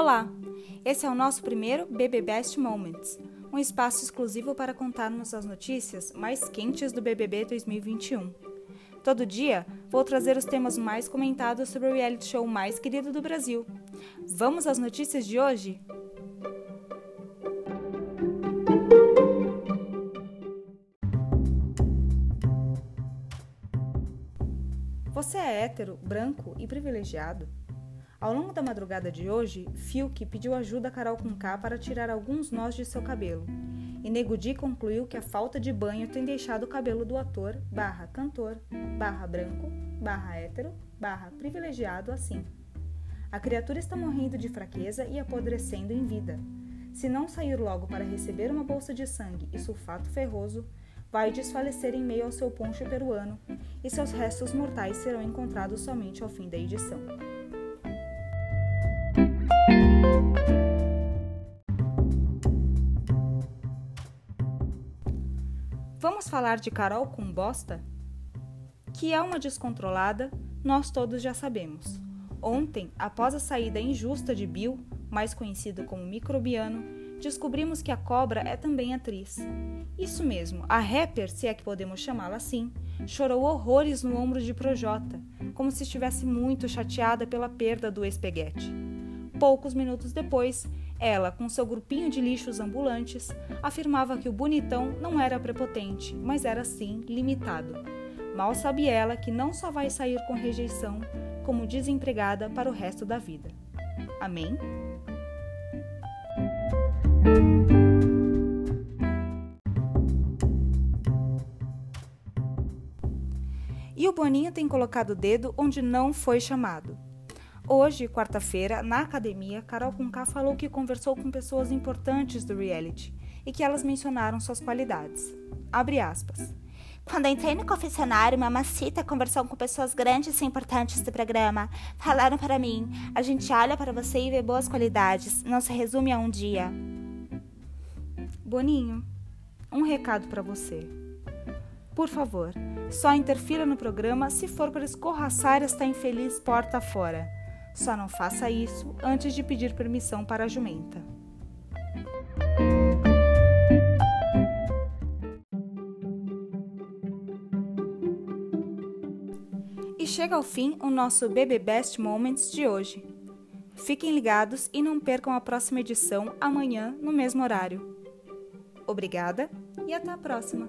Olá! Esse é o nosso primeiro BB Best Moments, um espaço exclusivo para contarmos as notícias mais quentes do BBB 2021. Todo dia vou trazer os temas mais comentados sobre o reality show mais querido do Brasil. Vamos às notícias de hoje? Você é hétero, branco e privilegiado? Ao longo da madrugada de hoje, Fiuk pediu ajuda a Carol Conká para tirar alguns nós de seu cabelo. E Negudi concluiu que a falta de banho tem deixado o cabelo do ator barra cantor barra branco barra hétero barra privilegiado assim. A criatura está morrendo de fraqueza e apodrecendo em vida. Se não sair logo para receber uma bolsa de sangue e sulfato ferroso, vai desfalecer em meio ao seu poncho peruano e seus restos mortais serão encontrados somente ao fim da edição. Vamos falar de Carol com bosta? Que é uma descontrolada, nós todos já sabemos. Ontem, após a saída injusta de Bill, mais conhecido como Microbiano, descobrimos que a cobra é também atriz. Isso mesmo, a rapper, se é que podemos chamá-la assim, chorou horrores no ombro de Projota, como se estivesse muito chateada pela perda do espeguete. Poucos minutos depois, ela, com seu grupinho de lixos ambulantes, afirmava que o bonitão não era prepotente, mas era sim limitado. Mal sabe ela que não só vai sair com rejeição, como desempregada para o resto da vida. Amém? E o Boninho tem colocado o dedo onde não foi chamado. Hoje, quarta-feira, na academia, Carol Conká falou que conversou com pessoas importantes do reality e que elas mencionaram suas qualidades. Abre aspas. Quando entrei no confessionário, Mamacita conversou com pessoas grandes e importantes do programa. Falaram para mim: a gente olha para você e vê boas qualidades, não se resume a um dia. Boninho, um recado para você. Por favor, só interfira no programa se for para escorraçar esta infeliz porta fora. Só não faça isso antes de pedir permissão para a jumenta. E chega ao fim o nosso BB Best Moments de hoje. Fiquem ligados e não percam a próxima edição amanhã no mesmo horário. Obrigada e até a próxima!